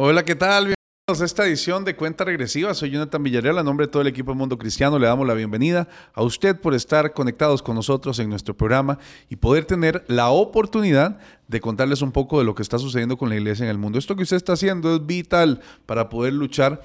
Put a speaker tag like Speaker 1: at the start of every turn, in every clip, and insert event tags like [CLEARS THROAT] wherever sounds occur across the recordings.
Speaker 1: Hola, ¿qué tal? Bienvenidos a esta edición de Cuenta Regresiva. Soy Jonathan Villarreal. A nombre de todo el equipo de Mundo Cristiano le damos la bienvenida a usted por estar conectados con nosotros en nuestro programa y poder tener la oportunidad de contarles un poco de lo que está sucediendo con la iglesia en el mundo. Esto que usted está haciendo es vital para poder luchar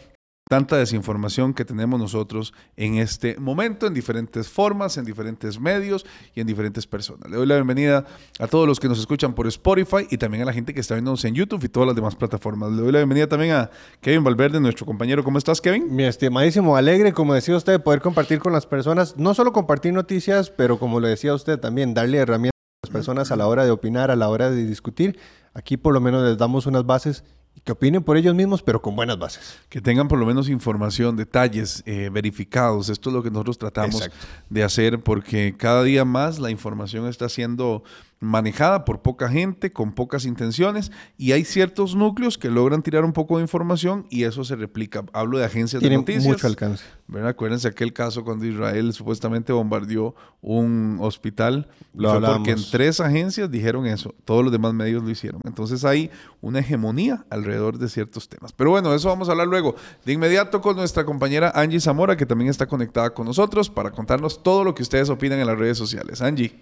Speaker 1: tanta desinformación que tenemos nosotros en este momento, en diferentes formas, en diferentes medios y en diferentes personas. Le doy la bienvenida a todos los que nos escuchan por Spotify y también a la gente que está viéndonos en YouTube y todas las demás plataformas. Le doy la bienvenida también a Kevin Valverde, nuestro compañero. ¿Cómo estás, Kevin?
Speaker 2: Mi estimadísimo, alegre, como decía usted, poder compartir con las personas, no solo compartir noticias, pero como le decía usted también, darle herramientas a las personas a la hora de opinar, a la hora de discutir. Aquí por lo menos les damos unas bases que opinen por ellos mismos, pero con buenas bases.
Speaker 1: Que tengan por lo menos información, detalles eh, verificados. Esto es lo que nosotros tratamos de hacer porque cada día más la información está siendo manejada por poca gente, con pocas intenciones, y hay ciertos núcleos que logran tirar un poco de información y eso se replica. Hablo de agencias de noticias.
Speaker 2: mucho alcance.
Speaker 1: ¿verdad? Acuérdense aquel caso cuando Israel supuestamente bombardeó un hospital.
Speaker 2: Lo
Speaker 1: fue porque en tres agencias dijeron eso, todos los demás medios lo hicieron. Entonces hay una hegemonía alrededor de ciertos temas. Pero bueno, eso vamos a hablar luego. De inmediato con nuestra compañera Angie Zamora, que también está conectada con nosotros para contarnos todo lo que ustedes opinan en las redes sociales. Angie.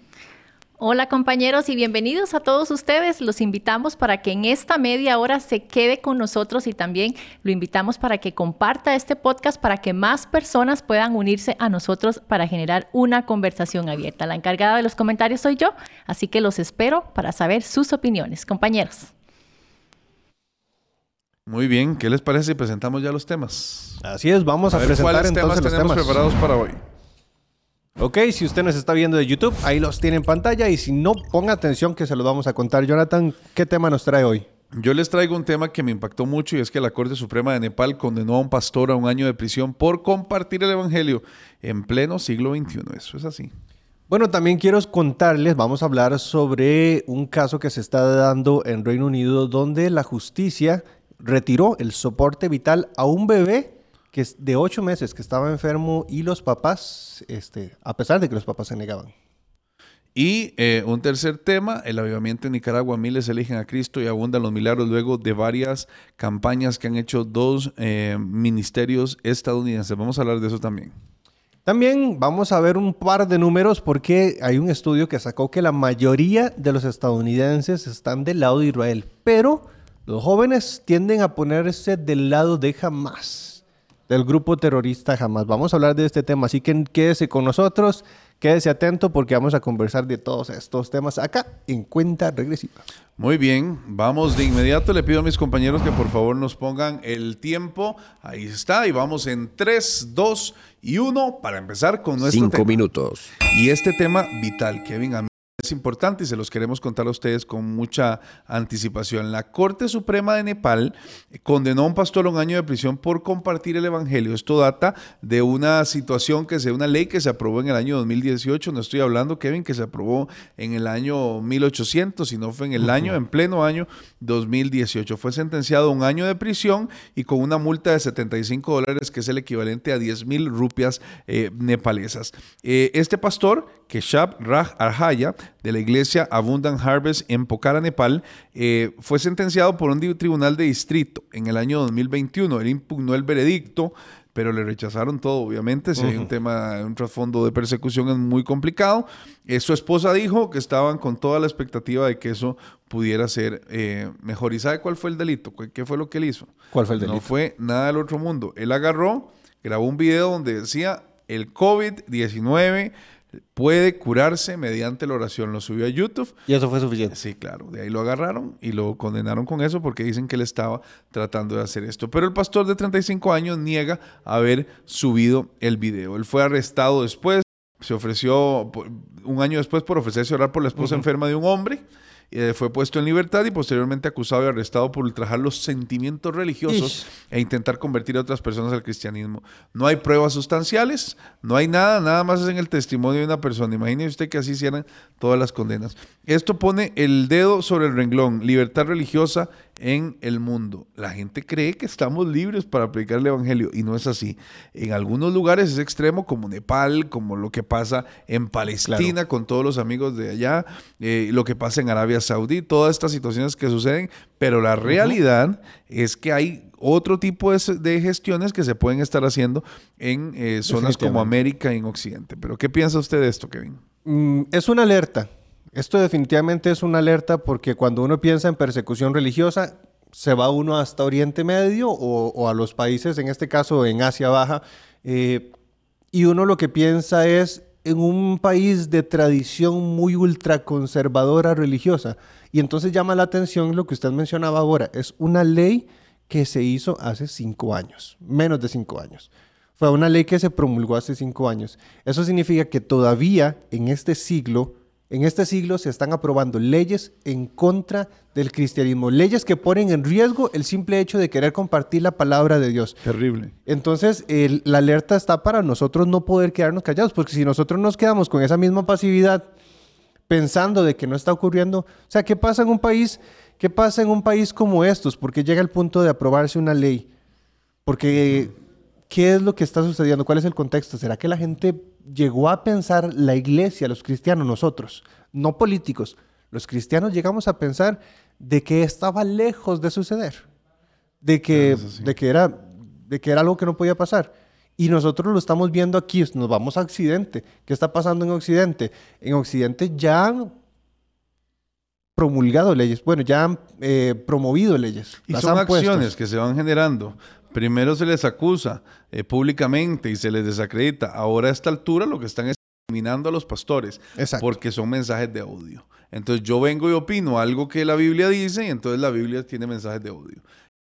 Speaker 3: Hola compañeros y bienvenidos a todos ustedes. Los invitamos para que en esta media hora se quede con nosotros y también lo invitamos para que comparta este podcast para que más personas puedan unirse a nosotros para generar una conversación abierta. La encargada de los comentarios soy yo, así que los espero para saber sus opiniones. Compañeros.
Speaker 1: Muy bien, ¿qué les parece si presentamos ya los temas?
Speaker 2: Así es, vamos a, presentar
Speaker 1: ¿cuáles temas tenemos preparados para hoy?
Speaker 2: Ok, si usted nos está viendo de YouTube, ahí los tiene en pantalla y si no, ponga atención que se los vamos a contar. Jonathan, ¿qué tema nos trae hoy?
Speaker 1: Yo les traigo un tema que me impactó mucho y es que la Corte Suprema de Nepal condenó a un pastor a un año de prisión por compartir el Evangelio en pleno siglo XXI. Eso es así.
Speaker 2: Bueno, también quiero contarles, vamos a hablar sobre un caso que se está dando en Reino Unido donde la justicia retiró el soporte vital a un bebé que es de ocho meses que estaba enfermo y los papás, este, a pesar de que los papás se negaban.
Speaker 1: Y eh, un tercer tema, el avivamiento en Nicaragua, miles eligen a Cristo y abundan los milagros luego de varias campañas que han hecho dos eh, ministerios estadounidenses. Vamos a hablar de eso también.
Speaker 2: También vamos a ver un par de números porque hay un estudio que sacó que la mayoría de los estadounidenses están del lado de Israel, pero los jóvenes tienden a ponerse del lado de Hamas del grupo terrorista jamás. Vamos a hablar de este tema, así que quédese con nosotros, quédese atento porque vamos a conversar de todos estos temas acá en cuenta regresiva.
Speaker 1: Muy bien, vamos de inmediato. Le pido a mis compañeros que por favor nos pongan el tiempo. Ahí está, y vamos en 3, 2 y 1 para empezar con nuestro
Speaker 4: Cinco minutos.
Speaker 1: Y este tema vital, Kevin, a es importante y se los queremos contar a ustedes con mucha anticipación. La Corte Suprema de Nepal condenó a un pastor a un año de prisión por compartir el Evangelio. Esto data de una situación que se, una ley que se aprobó en el año 2018. No estoy hablando, Kevin, que se aprobó en el año 1800, sino fue en el año, en pleno año 2018. Fue sentenciado a un año de prisión y con una multa de 75 dólares, que es el equivalente a 10 mil rupias eh, nepalesas. Eh, este pastor, Keshab Raj Arhaya, de la iglesia Abundant Harvest en Pokhara, Nepal, eh, fue sentenciado por un tribunal de distrito en el año 2021. Él impugnó el veredicto, pero le rechazaron todo, obviamente. Si hay un tema, un trasfondo de persecución es muy complicado. Eh, su esposa dijo que estaban con toda la expectativa de que eso pudiera ser eh, mejor. ¿Y sabe cuál fue el delito? ¿Qué fue lo que él hizo?
Speaker 2: ¿Cuál fue el delito?
Speaker 1: No fue nada del otro mundo. Él agarró, grabó un video donde decía el COVID-19 puede curarse mediante la oración. Lo subió a YouTube.
Speaker 2: Y eso fue suficiente.
Speaker 1: Sí, claro. De ahí lo agarraron y lo condenaron con eso porque dicen que él estaba tratando de hacer esto. Pero el pastor de 35 años niega haber subido el video. Él fue arrestado después. Se ofreció un año después por ofrecerse a orar por la esposa enferma de un hombre. Eh, fue puesto en libertad y posteriormente acusado y arrestado por ultrajar los sentimientos religiosos e intentar convertir a otras personas al cristianismo. No hay pruebas sustanciales, no hay nada, nada más es en el testimonio de una persona. Imagínese usted que así hicieran todas las condenas. Esto pone el dedo sobre el renglón, libertad religiosa en el mundo. La gente cree que estamos libres para predicar el Evangelio y no es así. En algunos lugares es extremo, como Nepal, como lo que pasa en Palestina con todos los amigos de allá, eh, lo que pasa en Arabia Saudí, todas estas situaciones que suceden, pero la realidad es que hay otro tipo de, gestiones que se pueden estar haciendo en eh, zonas como América y en Occidente. Pero ¿qué piensa usted de esto, Kevin?
Speaker 2: Mm, es una alerta. Esto definitivamente es una alerta porque cuando uno piensa en persecución religiosa, se va uno hasta Oriente Medio o, a los países, en este caso en Asia Baja, eh, y uno lo que piensa es en un país de tradición muy ultraconservadora religiosa. Y entonces llama la atención lo que usted mencionaba ahora, es una ley que se hizo hace cinco años, menos de cinco años. Fue una ley que se promulgó hace cinco años. Eso significa que todavía en este siglo en este siglo se están aprobando leyes en contra del cristianismo, leyes que ponen en riesgo el simple hecho de querer compartir la palabra de Dios.
Speaker 1: Terrible.
Speaker 2: Entonces, la alerta está para nosotros no poder quedarnos callados, porque si nosotros nos quedamos con esa misma pasividad, pensando de que no está ocurriendo, o sea, ¿qué pasa en un país? ¿Qué pasa en un país como estos? Porque llega el punto de aprobarse una ley. Porque ¿qué es lo que está sucediendo? ¿Cuál es el contexto? ¿Será que la gente llegó a pensar la iglesia, los cristianos, nosotros, no políticos, los cristianos llegamos a pensar de que estaba lejos de suceder, de que, de que, era, de que era algo que no podía pasar. Y nosotros lo estamos viendo aquí, nos vamos a Occidente. ¿Qué está pasando en Occidente? En Occidente ya han promulgado leyes, bueno, ya han eh, promovido leyes.
Speaker 1: Y son acciones que se van generando. Primero se les acusa eh, públicamente y se les desacredita. Ahora a esta altura lo que están es eliminando a los pastores porque son mensajes de odio. Entonces yo vengo y opino algo que la Biblia dice y entonces la Biblia tiene mensajes de odio.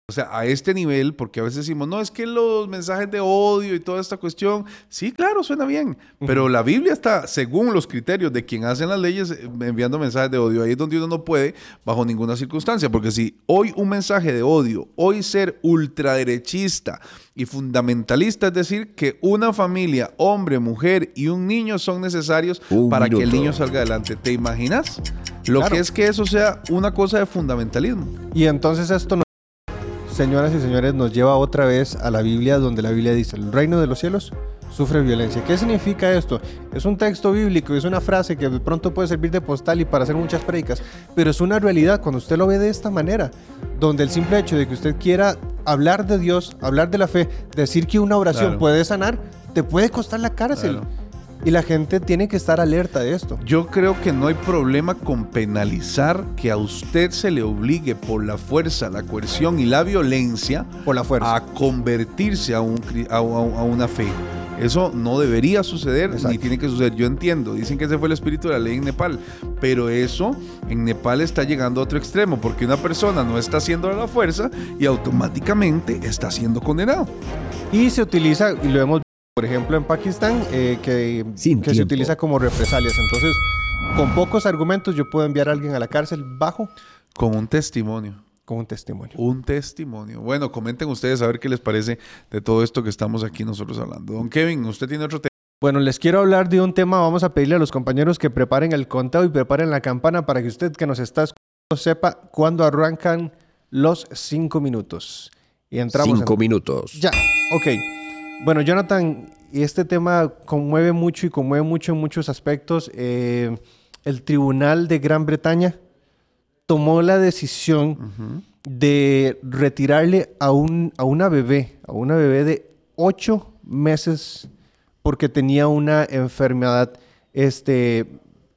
Speaker 1: O sea, a este nivel, porque a veces decimos, no, es que los mensajes de odio y toda esta cuestión, sí, claro, suena bien, pero la Biblia está, según los criterios de quien hace las leyes, eh, enviando mensajes de odio. Ahí es donde uno no puede, bajo ninguna circunstancia, porque si hoy un mensaje de odio, hoy ser ultraderechista y fundamentalista, es decir, que una familia, hombre, mujer y un niño son necesarios para que el niño salga adelante. ¿Te imaginas? Lo que es que eso sea una cosa de fundamentalismo.
Speaker 2: Y entonces esto no señoras y señores, nos lleva otra vez a la Biblia donde la Biblia dice, el reino de los cielos sufre violencia. ¿Qué significa esto? Es un texto bíblico, es una frase que de pronto puede servir de postal y para hacer muchas predicas, pero es una realidad cuando usted lo ve de esta manera, donde el simple hecho de que usted quiera hablar de Dios, hablar de la fe, decir que una oración puede sanar, te puede costar la cárcel. Y la gente tiene que estar alerta de esto.
Speaker 1: Yo creo que no hay problema con penalizar que a usted se le obligue por la fuerza, la coerción y la violencia
Speaker 2: por la fuerza.
Speaker 1: a convertirse a, un, a, una fe. Eso no debería suceder ni tiene que suceder. Yo entiendo, dicen que ese fue el espíritu de la ley en Nepal, pero eso en Nepal está llegando a otro extremo porque una persona no está haciendo la fuerza y automáticamente está siendo condenado.
Speaker 2: Y se utiliza, y lo hemos por ejemplo, en Pakistán, eh, que, que se utiliza como represalias. Entonces, con pocos argumentos yo puedo enviar a alguien a la cárcel bajo.
Speaker 1: Con un testimonio.
Speaker 2: Con un testimonio.
Speaker 1: Un testimonio. Bueno, comenten ustedes a ver qué les parece de todo esto que estamos aquí nosotros hablando. Don Kevin, usted tiene otro tema.
Speaker 2: Bueno, les quiero hablar de un tema. Vamos a pedirle a los compañeros que preparen el conteo y preparen la campana para que usted que nos está escuchando sepa cuándo arrancan los cinco minutos.
Speaker 4: Y entramos. Cinco minutos.
Speaker 2: Ya, ok. Bueno, Jonathan, este tema conmueve mucho y conmueve mucho en muchos aspectos. Eh, el Tribunal de Gran Bretaña tomó la decisión de retirarle a, un, a una bebé, a una bebé de ocho meses, porque tenía una enfermedad, este,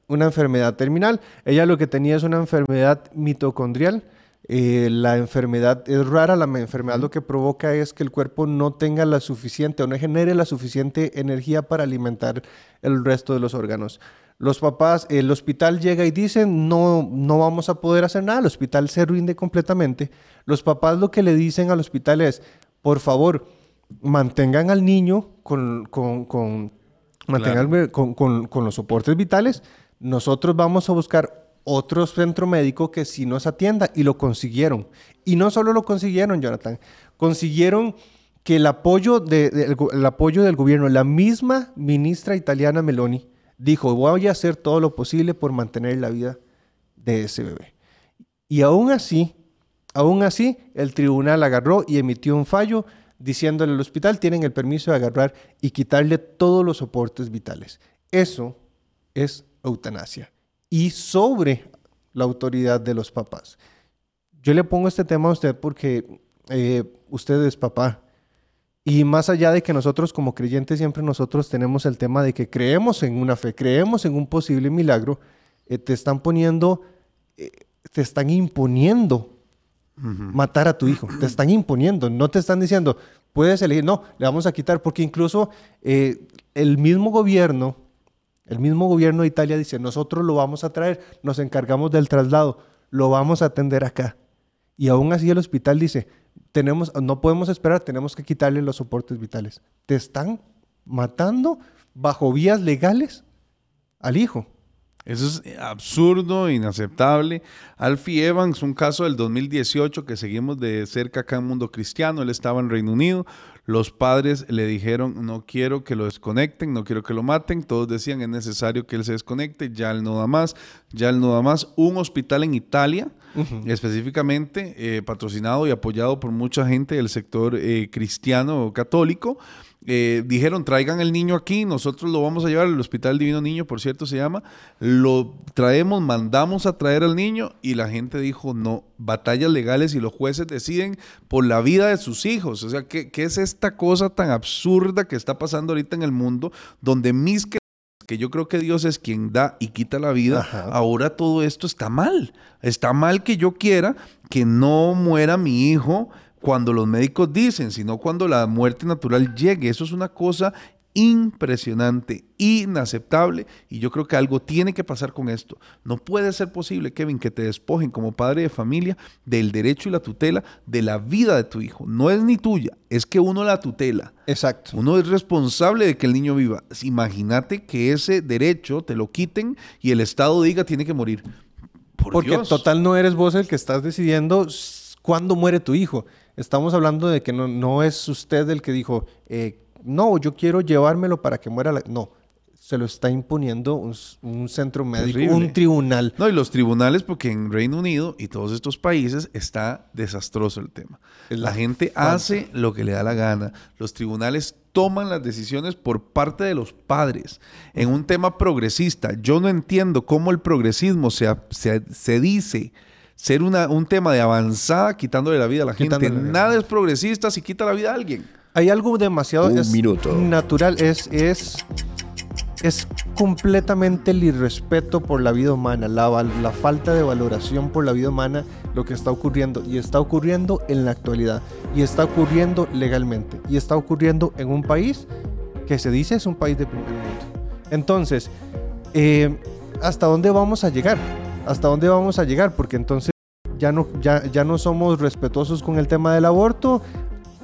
Speaker 2: una enfermedad terminal. Ella lo que tenía es una enfermedad mitocondrial eh, la enfermedad es rara, la enfermedad lo que provoca es que el cuerpo no tenga la suficiente o no genere la suficiente energía para alimentar el resto de los órganos. Los papás, el hospital llega y dicen, no, no vamos a poder hacer nada, el hospital se rinde completamente. Los papás lo que le dicen al hospital es, por favor, mantengan al niño con, con, con, con los soportes vitales, nosotros vamos a buscar otro centro médico que sí nos atienda y lo consiguieron. Y no solo lo consiguieron, Jonathan, consiguieron que el apoyo, apoyo del gobierno, la misma ministra italiana Meloni, dijo, voy a hacer todo lo posible por mantener la vida de ese bebé. Y aún así, Aún así, el tribunal agarró y emitió un fallo diciéndole al hospital tienen el permiso de agarrar y quitarle todos los soportes vitales. Eso es eutanasia y sobre la autoridad de los papás. Yo le pongo este tema a usted porque eh, usted es papá. Y más allá de que nosotros como creyentes siempre nosotros tenemos el tema de que creemos en una fe, creemos en un posible milagro, eh, te están poniendo, eh, te están imponiendo matar a tu hijo, te están imponiendo, no te están diciendo, puedes elegir, no, le vamos a quitar, porque incluso el mismo gobierno, el mismo gobierno de Italia dice, nosotros lo vamos a traer, nos encargamos del traslado, lo vamos a atender acá. Y aún así el hospital dice, tenemos, no podemos esperar, tenemos que quitarle los soportes vitales. Te están matando bajo vías legales al hijo.
Speaker 1: Eso es absurdo, inaceptable. Alfie Evans, un caso del 2018 que seguimos de cerca acá en Mundo Cristiano, él estaba en Reino Unido, los padres le dijeron, no quiero que lo desconecten, no quiero que lo maten, todos decían, es necesario que él se desconecte, ya él no da más, ya él no da más. Un hospital en Italia específicamente eh, patrocinado y apoyado por mucha gente del sector eh, cristiano o católico. Eh, dijeron, traigan el niño aquí, nosotros lo vamos a llevar al Hospital Divino Niño, por cierto se llama, lo traemos, mandamos a traer al niño y la gente dijo, no, batallas legales y los jueces deciden por la vida de sus hijos. O sea, ¿qué, qué es esta cosa tan absurda que está pasando ahorita en el mundo donde mis que yo creo que Dios es quien da y quita la vida, ahora todo esto está mal. Está mal que yo quiera que no muera mi hijo cuando los médicos dicen, sino cuando la muerte natural llegue. Eso es una cosa impresionante, inaceptable, y yo creo que algo tiene que pasar con esto. No puede ser posible, Kevin, que te despojen como padre de familia del derecho y la tutela de la vida de tu hijo. No es ni tuya, es que uno la tutela.
Speaker 2: Exacto.
Speaker 1: Uno es responsable de que el niño viva. Imagínate que ese derecho te lo quiten y el Estado diga tiene que morir.
Speaker 2: Porque total no eres vos el que estás decidiendo cuándo muere tu hijo. Estamos hablando de que no, no es usted el que dijo, eh, no, yo quiero llevármelo para que muera la... No, se lo está imponiendo un, centro médico, un tribunal.
Speaker 1: No, y los tribunales, porque en Reino Unido y todos estos países está desastroso el tema. La, gente hace lo que le da la gana. Los tribunales toman las decisiones por parte de los padres. En un tema progresista, yo no entiendo cómo el progresismo se, se, dice ser una, un tema de avanzada quitándole la vida a la gente. Nada es progresista si quita la vida a alguien
Speaker 2: hay algo demasiado natural, es, es, es completamente el irrespeto por la vida humana, la, la falta de valoración por la vida humana, lo que está ocurriendo. Y está ocurriendo en la actualidad. Y está ocurriendo legalmente. Y está ocurriendo en un país que se dice es un país de primer mundo. Entonces, eh, ¿hasta dónde vamos a llegar? ¿Hasta dónde vamos a llegar? Porque entonces ya no, ya, ya no somos respetuosos con el tema del aborto,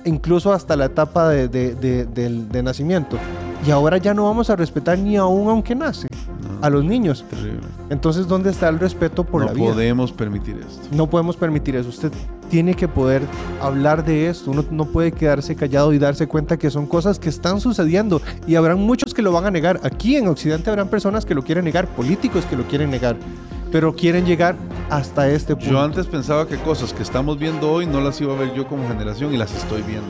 Speaker 2: incluso hasta la etapa de, nacimiento. Y ahora ya no vamos a respetar ni aún aunque nace a los niños. Entonces, ¿dónde está el respeto por la vida?
Speaker 1: No podemos permitir esto.
Speaker 2: No podemos permitir eso. Usted tiene que poder hablar de esto. Uno no puede quedarse callado y darse cuenta que son cosas que están sucediendo. Y habrán muchos que lo van a negar. Aquí en Occidente habrán personas que lo quieren negar, políticos que lo quieren negar pero quieren llegar hasta este punto.
Speaker 1: Yo antes pensaba que cosas que estamos viendo hoy no las iba a ver yo como generación y las estoy viendo.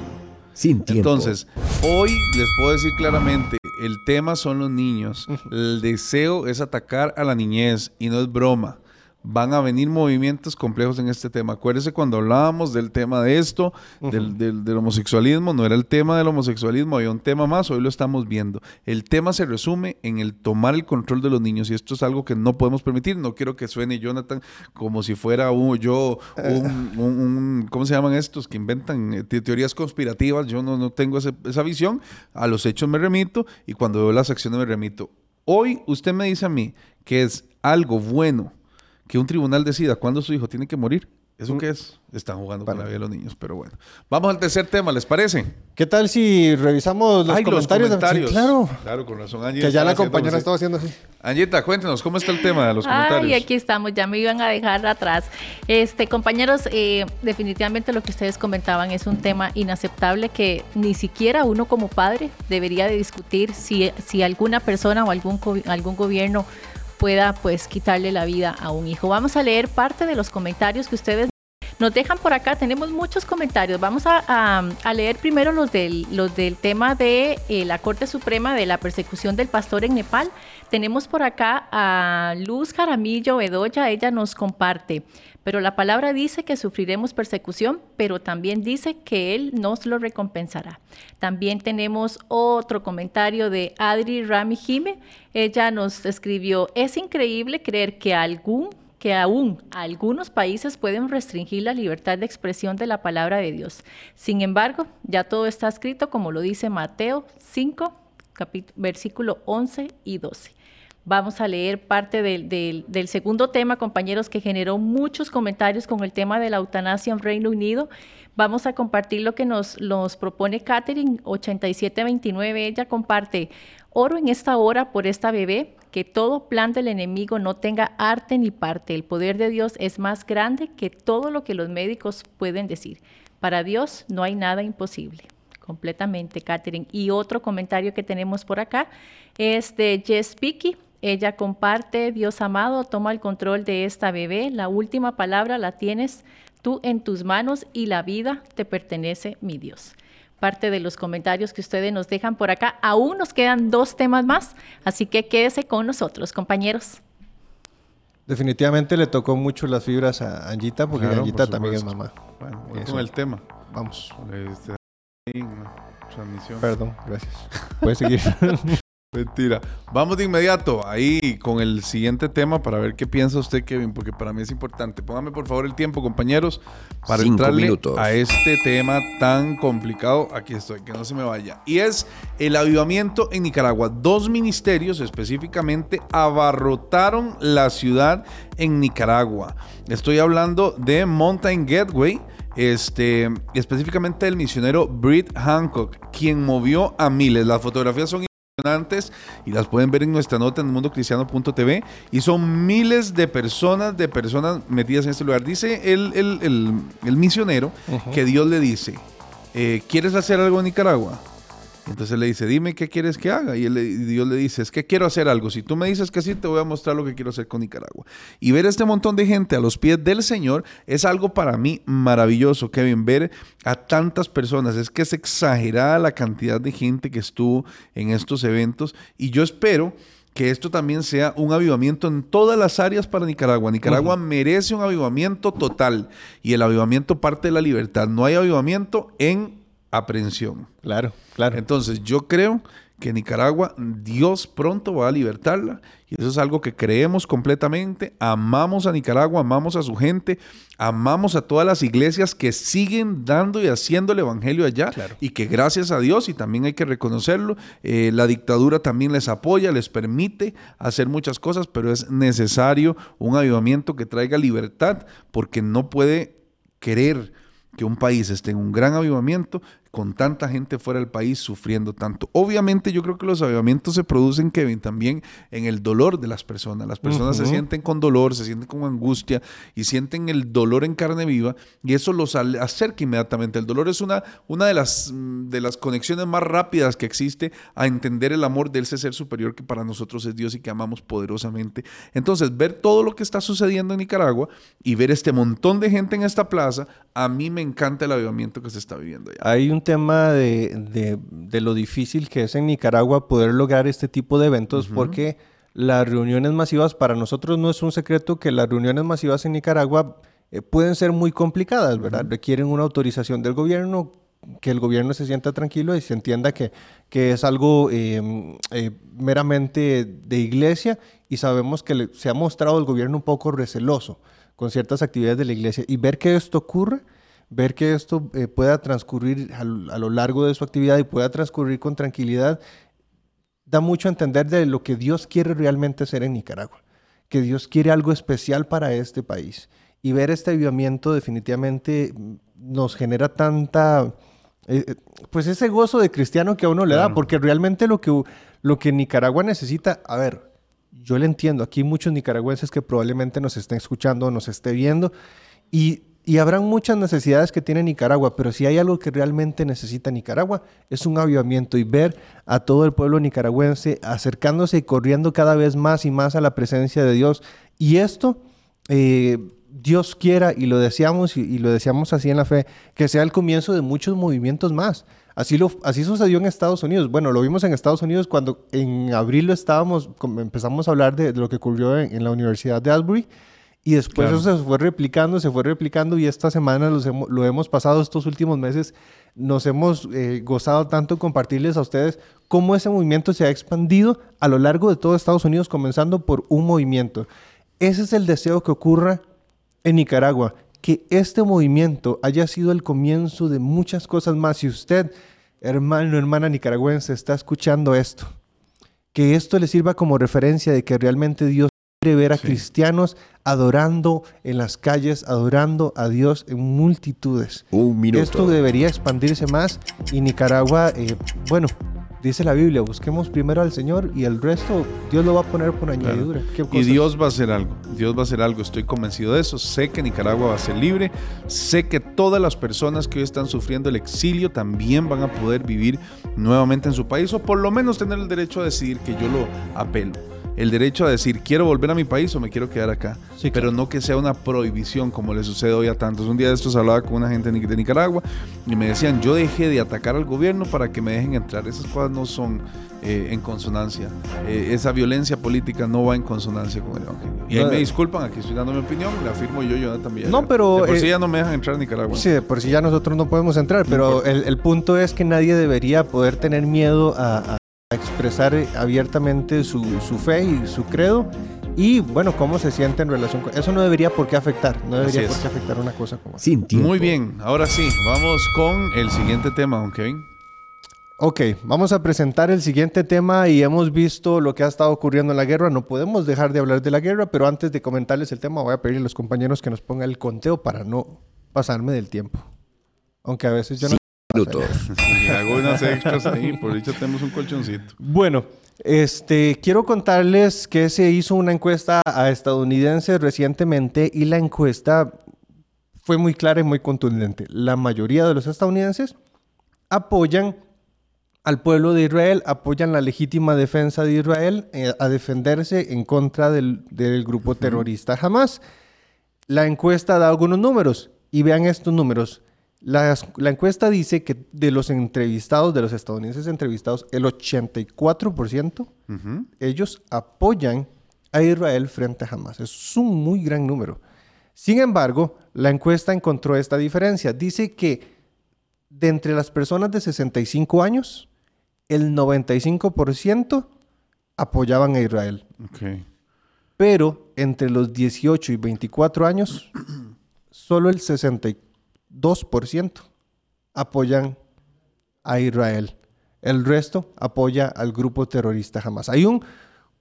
Speaker 4: Sin tiempo.
Speaker 1: Entonces, hoy les puedo decir claramente, el tema son los niños. El deseo es atacar a la niñez y no es broma van a venir movimientos complejos en este tema. Acuérdese cuando hablábamos del tema de esto, del, homosexualismo, no era el tema del homosexualismo, había un tema más, hoy lo estamos viendo. El tema se resume en el tomar el control de los niños y esto es algo que no podemos permitir. No quiero que suene Jonathan como si fuera yo, [LAUGHS] un, ¿cómo se llaman estos? Que inventan eh, teorías conspirativas. Yo no, no tengo esa visión. A los hechos me remito y cuando veo las acciones me remito. Hoy usted me dice a mí que es algo bueno que un tribunal decida cuándo su hijo tiene que morir. ¿Eso mm. qué es? Están jugando para la los niños, pero bueno. Vamos al tercer tema, ¿les parece?
Speaker 2: ¿Qué tal si revisamos los comentarios?
Speaker 1: claro. Claro, con razón.
Speaker 2: Angie que ya la compañera estaba haciendo así.
Speaker 1: Angieta, cuéntenos, ¿cómo está el tema de los comentarios?
Speaker 3: Ay, aquí estamos, ya me iban a dejar atrás. Este, compañeros, eh, definitivamente lo que ustedes comentaban es un tema inaceptable que ni siquiera uno como padre debería de discutir si, si alguna persona o algún, algún gobierno pueda pues quitarle la vida a un hijo. Vamos a leer parte de los comentarios que ustedes Nos dejan por acá, tenemos muchos comentarios. Vamos a, leer primero los del, los del tema de eh, la Corte Suprema de la persecución del pastor en Nepal. Tenemos por acá a Luz Jaramillo Bedoya, ella nos comparte. Pero la palabra dice que sufriremos persecución, pero también dice que Él nos lo recompensará. También tenemos otro comentario de Adri Rami Jime. Ella nos escribió, es increíble creer que algún que aún algunos países pueden restringir la libertad de expresión de la palabra de Dios. Sin embargo, ya todo está escrito como lo dice Mateo 5, versículo 11 y 12. Vamos a leer parte del, segundo tema, compañeros, que generó muchos comentarios con el tema de la eutanasia en Reino Unido. Vamos a compartir lo que nos, propone Catherine 8729. Ella comparte, oro en esta hora por esta bebé, que todo plan del enemigo no tenga arte ni parte. El poder de Dios es más grande que todo lo que los médicos pueden decir. Para Dios no hay nada imposible completamente, Catherine. Y otro comentario que tenemos por acá es de Jess Picky. Ella comparte, Dios amado, toma el control de esta bebé. La última palabra la tienes tú en tus manos y la vida te pertenece, mi Dios. Parte de los comentarios que ustedes nos dejan por acá. Aún nos quedan dos temas más, así que quédese con nosotros, compañeros.
Speaker 2: Definitivamente le tocó mucho las fibras a Angita, porque Angita también es mamá.
Speaker 1: Bueno, con el tema.
Speaker 2: Vamos.
Speaker 1: Este, transmisión.
Speaker 2: Perdón, gracias. [LAUGHS] Puedes seguir. [LAUGHS]
Speaker 1: Mentira. Vamos de inmediato ahí con el siguiente tema para ver qué piensa usted, Kevin, porque para mí es importante. Póngame por favor el tiempo, compañeros, para entrarle a este tema tan complicado. Aquí estoy, que no se me vaya. Y es el avivamiento en Nicaragua. Dos ministerios específicamente abarrotaron la ciudad en Nicaragua. Estoy hablando de Mountain Gateway este, específicamente del misionero Britt Hancock, quien movió a miles. Las fotografías son y las pueden ver en nuestra nota en mundocristiano.tv y son miles de personas, de personas metidas en este lugar. Dice el, el, misionero que Dios le dice, eh, ¿quieres hacer algo en Nicaragua? Entonces le dice, dime qué quieres que haga. Y, Dios le dice, es que quiero hacer algo. Si tú me dices que sí, te voy a mostrar lo que quiero hacer con Nicaragua. Y ver este montón de gente a los pies del Señor es algo para mí maravilloso, Kevin. Ver a tantas personas. Es que es exagerada la cantidad de gente que estuvo en estos eventos. Y yo espero que esto también sea un avivamiento en todas las áreas para Nicaragua. Nicaragua merece un avivamiento total y el avivamiento parte de la libertad. No hay avivamiento en aprehensión.
Speaker 2: Claro, claro.
Speaker 1: Entonces yo creo que Nicaragua, Dios pronto va a libertarla. Y eso es algo que creemos completamente. Amamos a Nicaragua, amamos a su gente, amamos a todas las iglesias que siguen dando y haciendo el Evangelio allá. Y que gracias a Dios, y también hay que reconocerlo, eh, la dictadura también les apoya, les permite hacer muchas cosas, pero es necesario un avivamiento que traiga libertad, porque no puede querer que un país esté en un gran avivamiento con tanta gente fuera del país sufriendo tanto. Obviamente yo creo que los avivamientos se producen, Kevin, también en el dolor de las personas. Las personas se sienten con dolor, se sienten con angustia y sienten el dolor en carne viva y eso los acerca inmediatamente. El dolor es una, una de, las, mm, de las conexiones más rápidas que existe a entender el amor de ese ser superior que para nosotros es Dios y que amamos poderosamente. Entonces, ver todo lo que está sucediendo en Nicaragua y ver este montón de gente en esta plaza, a mí me encanta el avivamiento que se está viviendo allá.
Speaker 2: Hay un tema de, de, lo difícil que es en Nicaragua poder lograr este tipo de eventos porque las reuniones masivas, para nosotros no es un secreto que las reuniones masivas en Nicaragua eh, pueden ser muy complicadas, ¿verdad? Requieren una autorización del gobierno, que el gobierno se sienta tranquilo y se entienda que, que es algo em, eh, meramente de iglesia y sabemos que se ha mostrado el gobierno un poco receloso con ciertas actividades de la iglesia. Y ver que esto ocurre ver que esto eh, pueda transcurrir a, lo largo de su actividad y pueda transcurrir con tranquilidad, da mucho a entender de lo que Dios quiere realmente hacer en Nicaragua, que Dios quiere algo especial para este país. Y ver este avivamiento definitivamente nos genera tanta, eh, eh, pues ese gozo de cristiano que a uno le da, porque realmente lo que, lo que Nicaragua necesita, a ver, yo le entiendo, aquí hay muchos nicaragüenses que probablemente nos estén escuchando, nos esté viendo, y y habrán muchas necesidades que tiene Nicaragua, pero si hay algo que realmente necesita Nicaragua, es un avivamiento y ver a todo el pueblo nicaragüense acercándose y corriendo cada vez más y más a la presencia de Dios. Y esto, eh, Dios quiera, y lo deseamos, y, lo deseamos así en la fe, que sea el comienzo de muchos movimientos más. Así, lo, así sucedió en Estados Unidos. Bueno, lo vimos en Estados Unidos cuando en abril lo estábamos, empezamos a hablar de, lo que ocurrió en, la Universidad de Asbury. Y después eso se fue replicando, se fue replicando y esta semana lo hemos pasado estos últimos meses. Nos hemos eh, gozado tanto compartirles a ustedes cómo ese movimiento se ha expandido a lo largo de todo Estados Unidos, comenzando por un movimiento. Ese es el deseo que ocurra en Nicaragua, que este movimiento haya sido el comienzo de muchas cosas más. Si usted, hermano, hermana nicaragüense, está escuchando esto, que esto le sirva como referencia de que realmente Dios quiere ver a cristianos adorando en las calles, adorando a Dios en multitudes.
Speaker 4: Un minuto.
Speaker 2: Esto debería expandirse más y Nicaragua, eh, bueno, dice la Biblia, busquemos primero al Señor y el resto Dios lo va a poner por añadidura.
Speaker 1: Y Dios va a hacer algo, Dios va a hacer algo, estoy convencido de eso. Sé que Nicaragua va a ser libre, sé que todas las personas que hoy están sufriendo el exilio también van a poder vivir nuevamente en su país o por lo menos tener el derecho a decidir que yo lo apelo el derecho a decir quiero volver a mi país o me quiero quedar acá. pero no que sea una prohibición como le sucede hoy a tantos. Un día de estos hablaba con una gente de Nicaragua y me decían yo dejé de atacar al gobierno para que me dejen entrar. Esas cosas no son eh, en consonancia. Eh, esa violencia política no va en consonancia con el evangelio. Y ahí me disculpan, aquí estoy dando mi opinión, la afirmo yo, yo también.
Speaker 2: No, pero...
Speaker 1: por si eh, ya no me dejan entrar a Nicaragua.
Speaker 2: Sí, por si ya nosotros no podemos entrar, pero el, el, punto es que nadie debería poder tener miedo a expresar abiertamente su, fe y su credo y bueno, cómo se siente en relación con eso no debería por qué afectar, no debería por qué afectar una cosa como
Speaker 1: Sin Muy bien, ahora sí, vamos con el siguiente tema, don Kevin.
Speaker 2: Ok, vamos a presentar el siguiente tema y hemos visto lo que ha estado ocurriendo en la guerra. No podemos dejar de hablar de la guerra, pero antes de comentarles el tema voy a pedir a los compañeros que nos pongan el conteo para no pasarme del tiempo. Aunque a veces yo no
Speaker 4: minutos. [LAUGHS]
Speaker 1: hago unas extras ahí, por dicho tenemos un colchoncito.
Speaker 2: Bueno, este, quiero contarles que se hizo una encuesta a estadounidenses recientemente y la encuesta fue muy clara y muy contundente. La mayoría de los estadounidenses apoyan al pueblo de Israel, apoyan la legítima defensa de Israel eh, a defenderse en contra del, grupo terrorista Hamas. La encuesta da algunos números y vean estos números. La, encuesta dice que de los entrevistados, de los estadounidenses entrevistados, el 84% ellos apoyan a Israel frente a Hamas. Es un muy gran número. Sin embargo, la encuesta encontró esta diferencia. Dice que de entre las personas de 65 años, el 95% apoyaban a Israel. Pero entre los 18 y 24 años, [CLEARS THROAT] solo el 64 2% apoyan a Israel. El resto apoya al grupo terrorista Hamas. Hay un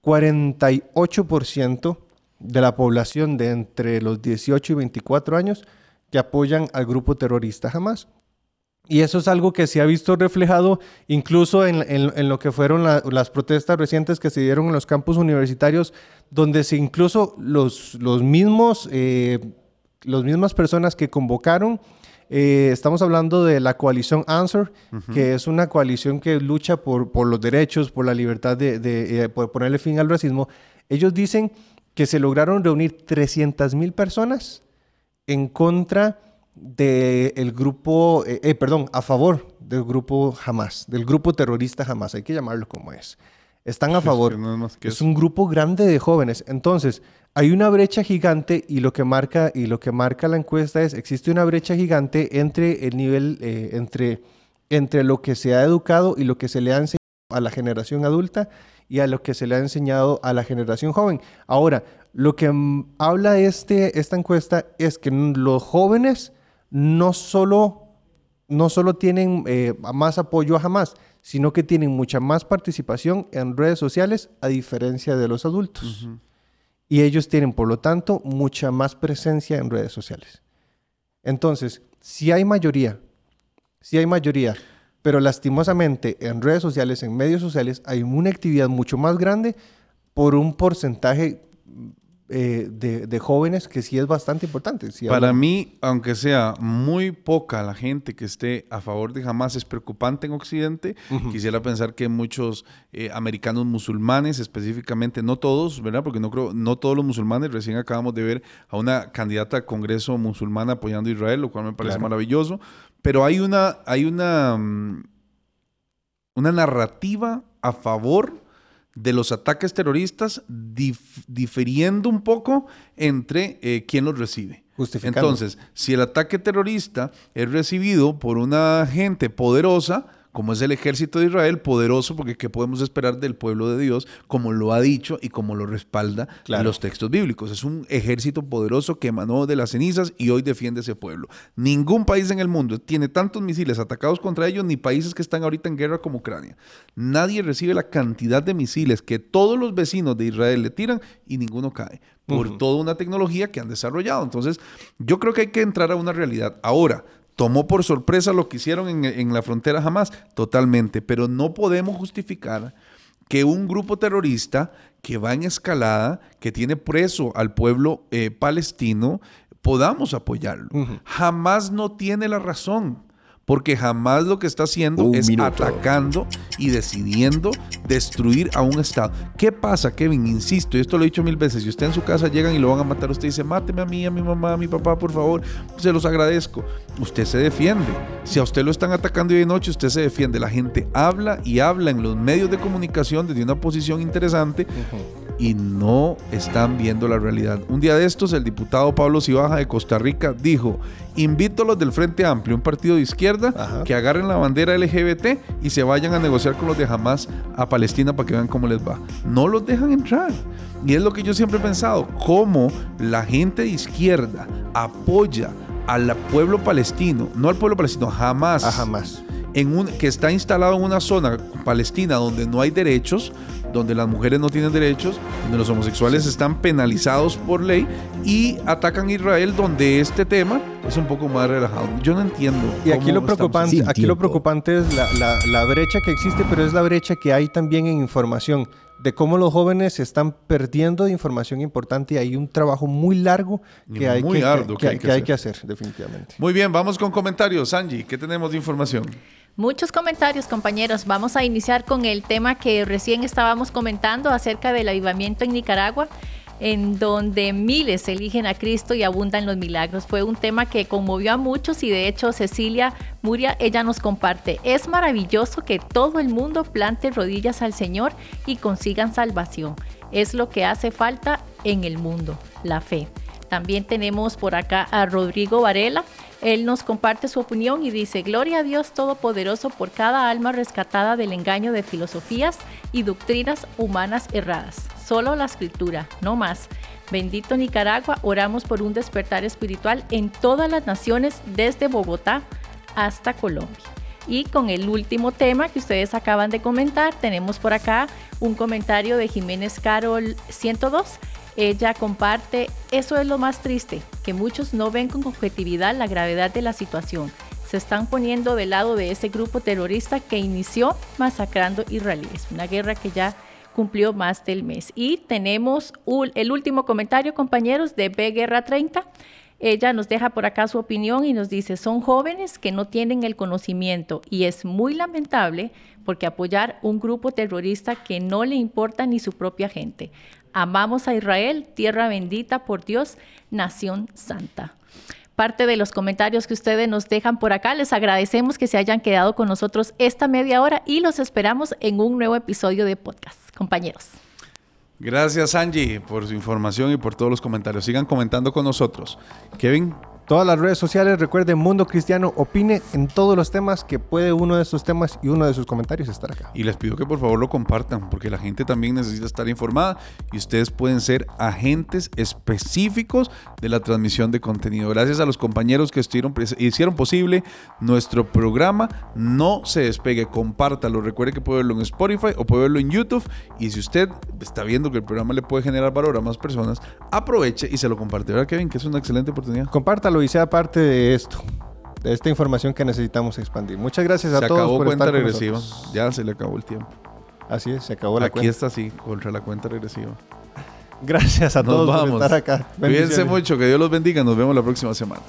Speaker 2: 48% de la población de entre los 18 y 24 años que apoyan al grupo terrorista Hamas. Y eso es algo que se ha visto reflejado incluso en, lo que fueron las protestas recientes que se dieron en los campus universitarios, donde se incluso los, los mismos, eh, las mismas personas que convocaron eh, estamos hablando de la coalición Answer, que es una coalición que lucha por, por los derechos, por la libertad de, de eh, por ponerle fin al racismo. Ellos dicen que se lograron reunir 300 mil personas en contra del grupo, eh, perdón, a favor del grupo Hamas, del grupo terrorista Hamas, hay que llamarlo como es. Están a favor. es un grupo grande de jóvenes. Entonces, hay una brecha gigante y lo que marca y lo que marca la encuesta es existe una brecha gigante entre el nivel eh, entre entre lo que se ha educado y lo que se le ha enseñado a la generación adulta y a lo que se le ha enseñado a la generación joven. Ahora, lo que habla este, esta encuesta es que los jóvenes no solo, no solo tienen eh, más apoyo a jamás, sino que tienen mucha más participación en redes sociales a diferencia de los adultos y ellos tienen, por lo tanto, mucha más presencia en redes sociales. Entonces, si hay mayoría, si hay mayoría, pero lastimosamente en redes sociales, en medios sociales, hay una actividad mucho más grande por un porcentaje eh, de, jóvenes que sí es bastante importante.
Speaker 1: Para mí, aunque sea muy poca la gente que esté a favor de Hamas, es preocupante en Occidente. Quisiera pensar que muchos eh, americanos musulmanes, específicamente, no todos, ¿verdad? Porque no creo, no todos los musulmanes, recién acabamos de ver a una candidata al Congreso musulmana apoyando a Israel, lo cual me parece maravilloso. Pero hay una, hay una, mm, una narrativa a favor de los ataques terroristas difiriendo un poco entre eh, quién los recibe. Entonces, si el ataque terrorista es recibido por una gente poderosa, como es el ejército de Israel, poderoso, porque ¿qué podemos esperar del pueblo de Dios? Como lo ha dicho y como lo respalda los textos bíblicos. Es un ejército poderoso que emanó de las cenizas y hoy defiende ese pueblo. Ningún país en el mundo tiene tantos misiles atacados contra ellos, ni países que están ahorita en guerra como Ucrania. Nadie recibe la cantidad de misiles que todos los vecinos de Israel le tiran y ninguno cae por toda una tecnología que han desarrollado. Entonces, yo creo que hay que entrar a una realidad. Ahora, tomó por sorpresa lo que hicieron en, la frontera jamás, totalmente, pero no podemos justificar que un grupo terrorista que va en escalada, que tiene preso al pueblo eh, palestino, podamos apoyarlo. Jamás no tiene la razón porque jamás lo que está haciendo es atacando y decidiendo destruir a un Estado. ¿Qué pasa, Kevin? Insisto, y esto lo he dicho mil veces, si usted en su casa llegan y lo van a matar, usted dice, máteme a mí, a mi mamá, a mi papá, por favor, se los agradezco. Usted se defiende. Si a usted lo están atacando hoy de noche, usted se defiende. La gente habla y habla en los medios de comunicación desde una posición interesante y no están viendo la realidad. Un día de estos, el diputado Pablo Cibaja de Costa Rica dijo, invito a los del Frente Amplio, un partido de izquierda, que agarren la bandera LGBT y se vayan a negociar con los de Hamas a Palestina para que vean cómo les va. No los dejan entrar. Y es lo que yo siempre he pensado, cómo la gente de izquierda apoya al pueblo palestino, no al pueblo palestino, jamás.
Speaker 2: A jamás.
Speaker 1: En un, que está instalado en una zona palestina donde no hay derechos, donde las mujeres no tienen derechos, donde los homosexuales están penalizados por ley y atacan a Israel donde este tema es un poco más relajado. Yo no entiendo.
Speaker 2: Y aquí lo preocupante, aquí lo preocupante es la, la, brecha que existe, pero es la brecha que hay también en información de cómo los jóvenes están perdiendo de información importante y hay un trabajo muy largo que, hay que, que, hay que, hacer, definitivamente.
Speaker 1: Muy bien, vamos con comentarios. Angie, ¿qué tenemos de información?
Speaker 3: Muchos comentarios, compañeros. Vamos a iniciar con el tema que recién estábamos comentando acerca del avivamiento en Nicaragua, en donde miles eligen a Cristo y abundan los milagros. Fue un tema que conmovió a muchos y de hecho Cecilia Muria, ella nos comparte, es maravilloso que todo el mundo plante rodillas al Señor y consigan salvación. Es lo que hace falta en el mundo, la fe. También tenemos por acá a Rodrigo Varela. Él nos comparte su opinión y dice, Gloria a Dios Todopoderoso por cada alma rescatada del engaño de filosofías y doctrinas humanas erradas. Solo la escritura, no más. Bendito Nicaragua, oramos por un despertar espiritual en todas las naciones, desde Bogotá hasta Colombia. Y con el último tema que ustedes acaban de comentar, tenemos por acá un comentario de Jiménez Carol 102 ella comparte, eso es lo más triste, que muchos no ven con objetividad la gravedad de la situación. Se están poniendo del lado de ese grupo terrorista que inició masacrando israelíes. Una guerra que ya cumplió más del mes. Y tenemos el último comentario, compañeros, de B Guerra 30. Ella nos deja por acá su opinión y nos dice, son jóvenes que no tienen el conocimiento y es muy lamentable porque apoyar un grupo terrorista que no le importa ni su propia gente. Amamos a Israel, tierra bendita por Dios, nación santa. Parte de los comentarios que ustedes nos dejan por acá, les agradecemos que se hayan quedado con nosotros esta media hora y los esperamos en un nuevo episodio de podcast. Compañeros.
Speaker 1: Gracias Angie por su información y por todos los comentarios. Sigan comentando con nosotros. Kevin,
Speaker 2: Todas las redes sociales, recuerden, Mundo Cristiano opine en todos los temas que puede uno de estos temas y uno de sus comentarios estar acá.
Speaker 1: Y les pido que por favor lo compartan, porque la gente también necesita estar informada y ustedes pueden ser agentes específicos de la transmisión de contenido. Gracias a los compañeros que estuvieron, hicieron posible nuestro programa. No se despegue, compártalo. Recuerde que puede verlo en Spotify o puede verlo en YouTube. Y si usted está viendo que el programa le puede generar valor a más personas, aproveche y se lo comparte. ¿Verdad, Kevin? Que es una excelente oportunidad.
Speaker 2: Compártalo y sea parte de esto, de esta información que necesitamos expandir. Muchas gracias a
Speaker 1: se
Speaker 2: todos.
Speaker 1: Se acabó cuenta regresiva. Ya se le acabó el tiempo.
Speaker 2: Así es, se acabó la
Speaker 1: Aquí
Speaker 2: cuenta.
Speaker 1: está así, contra la cuenta regresiva.
Speaker 2: Gracias a todos por estar acá.
Speaker 1: Cuídense mucho, que Dios los bendiga. Nos vemos la próxima semana.